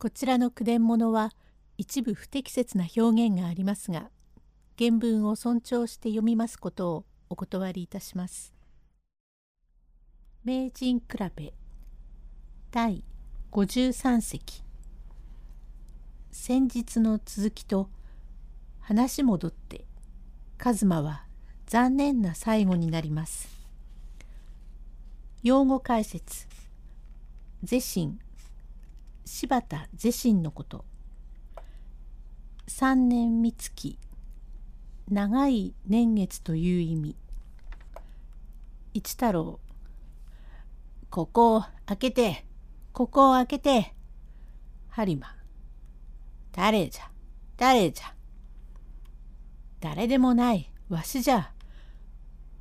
こちらの句伝物は一部不適切な表現がありますが原文を尊重して読みますことをお断りいたします。名人比べ第53席先日の続きと話戻って一馬は残念な最後になります。用語解説是心柴田是心のこと。三年三月長い年月という意味。一太郎ここを開けてここを開けて播磨。誰じゃ誰じゃ。誰でもないわしじゃ。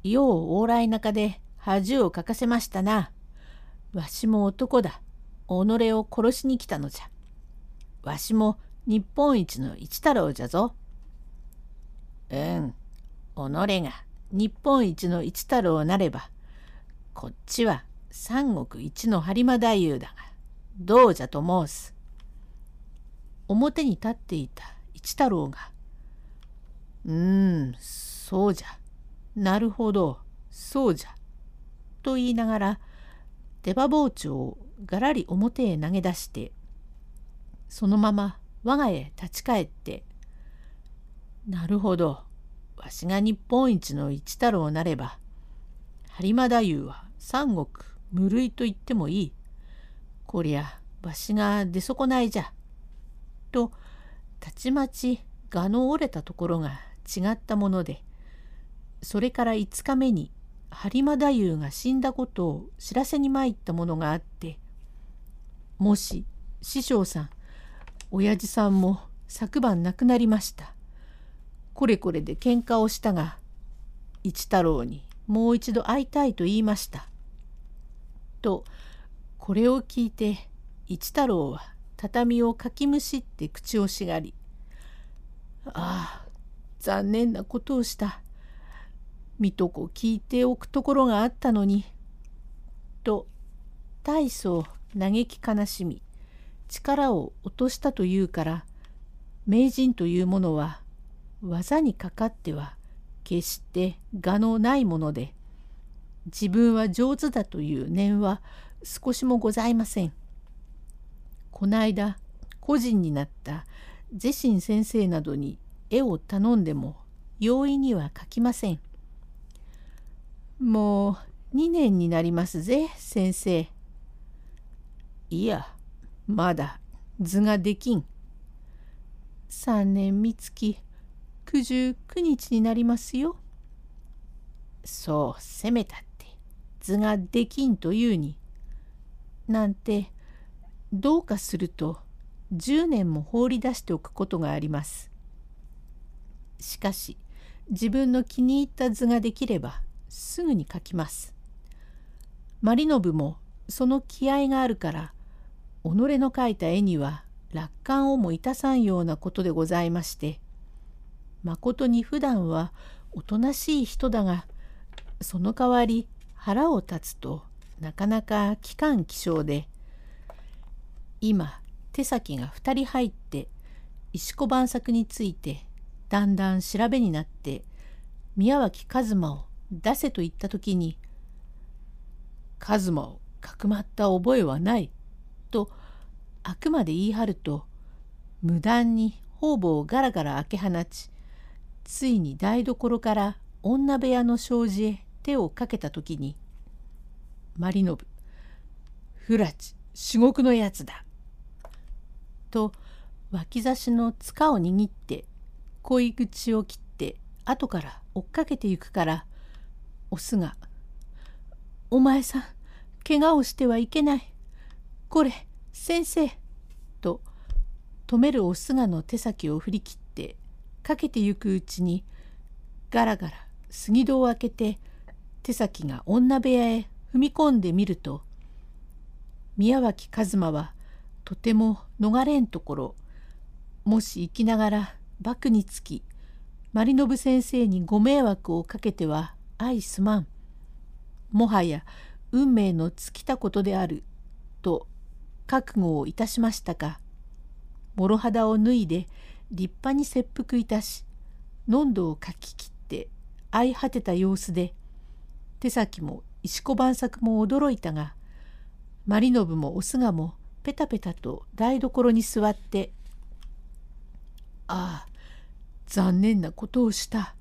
よう往来中で恥をかかせましたな。わしも男だ。己を殺しに来たのじゃ。わしも日本一の一太郎じゃぞ。うん、己が日本一の一太郎なれば、こっちは三国一の播磨太夫だが、どうじゃと申す。表に立っていた一太郎が、うーん、そうじゃ。なるほど、そうじゃ。と言いながら、出刃包丁をがらり表へ投げ出してそのまま我が家へ立ち返って「なるほどわしが日本一の一太郎なれば播磨太夫は三国無類と言ってもいい。こりゃわしが出損ないじゃ」とたちまち蛾の折れたところが違ったものでそれから5日目に播磨太夫が死んだことを知らせに参ったものがあってもし師匠さん親父さんも昨晩亡くなりました。これこれで喧嘩をしたが一太郎にもう一度会いたいと言いました」とこれを聞いて一太郎は畳をかきむしって口をしがり「ああ残念なことをした。見とこ聞いておくところがあったのに」と大層嘆き悲しみ力を落としたというから名人というものは技にかかっては決して我のないもので自分は上手だという念は少しもございません。こないだ個人になったゼシン先生などに絵を頼んでも容易には描きません。もう2年になりますぜ先生。いや、まだ図ができん。三年三月九十九日になりますよ。そう、せめたって図ができんというに。なんて、どうかすると10年も放り出しておくことがあります。しかし、自分の気に入った図ができればすぐに描きます。マリノブもその気合があるから己の描いた絵には楽観をもいたさんようなことでございましてまことに普段はおとなしい人だがその代わり腹を立つとなかなか気管気象で今手先が2人入って石子晩作についてだんだん調べになって宮脇一馬を出せと言った時に「一馬をかくまった覚えはない」とあくまで言い張ると無断に方々をガラガラ開け放ちついに台所から女部屋の障子へ手をかけた時に「マリノブフラチ至極のやつだ」と脇差しの塚を握って恋口を切って後から追っかけてゆくからオスが「お前さん怪我をしてはいけない。これ先生」と止めるお菅の手先を振り切ってかけてゆくうちにガラガラ杉戸を開けて手先が女部屋へ踏み込んでみると宮脇一馬はとても逃れんところもし生きながらバクにつき丸信先生にご迷惑をかけては相すまん。もはや運命の尽きたことであると覚悟をいたしましたか？諸肌を脱いで立派に切腹いたし飲んどをかき切って相果てた様子で手先も石子晩作も驚いたがマリノブもおすがもペタペタと台所に座って「ああ残念なことをした。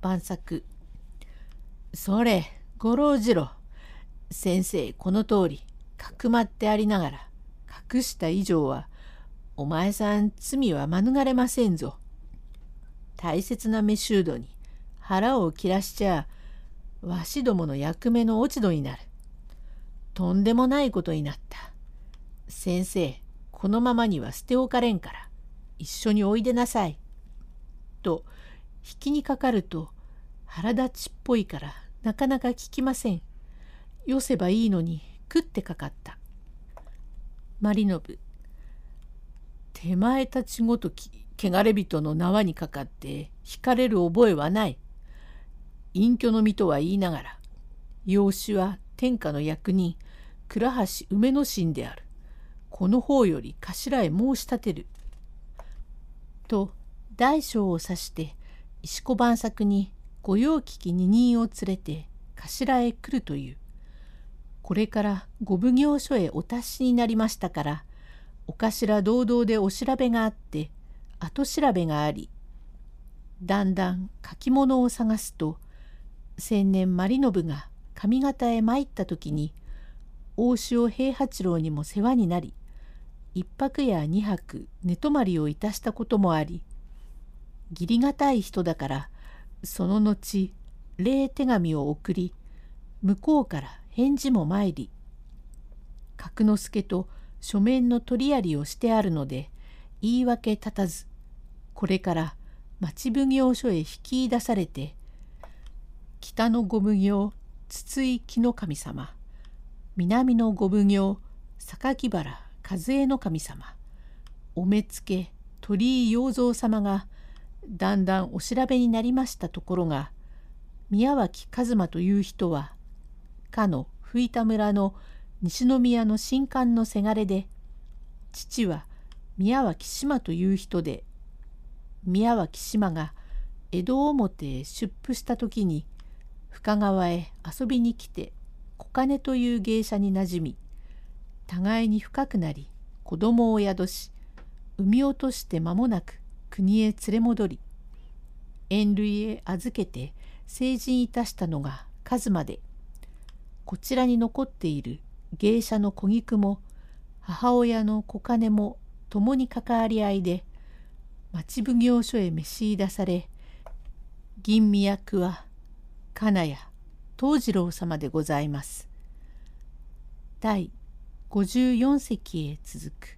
晩作それ五郎次郎先生この通りかくまってありながら隠した以上はお前さん罪は免れませんぞ。大切な飯修道に腹を切らしちゃわしどもの役目の落ち度になる。とんでもないことになった。先生このままには捨ておかれんから一緒においでなさい。と引きにかかると腹立ちっぽいからなかなか聞きません。よせばいいのに食ってかかった。マリノブ手前たちごとき汚れ人の縄にかかって引かれる覚えはない。隠居の身とは言いながら養子は天下の役人倉橋梅の神である。この方より頭へ申し立てる。と大将を指して石子晩作に御用聞き二人を連れて頭へ来るという。これから御奉行所へお達しになりましたからお頭堂々でお調べがあって後調べがありだんだん書き物を探すと千年マリノブが上方へ参った時に大塩平八郎にも世話になり一泊や二泊寝泊まりをいたしたこともあり義理がたい人だからその後礼手紙を送り向こうから返事も参り角之助と書面の取りやりをしてあるので言い訳立たずこれから町奉行所へ引き出されて北の御奉行筒井木の神様南の御奉行榊原和江の神様お目付け鳥居洋蔵様がだんだんお調べになりましたところが宮脇一馬という人はかの吹田村の西宮の新官のせがれで父は宮脇島という人で宮脇島が江戸表へ出府した時に深川へ遊びに来て小金という芸者になじみ互いに深くなり子供を宿し産み落として間もなく国へ連れ戻り縁類へ預けて成人いたしたのが数まで。こちらに残っている芸者の小菊も母親の小金も共に関わり合いで町奉行所へ召し出され吟味役は金谷藤次郎様でございます。第54席へ続く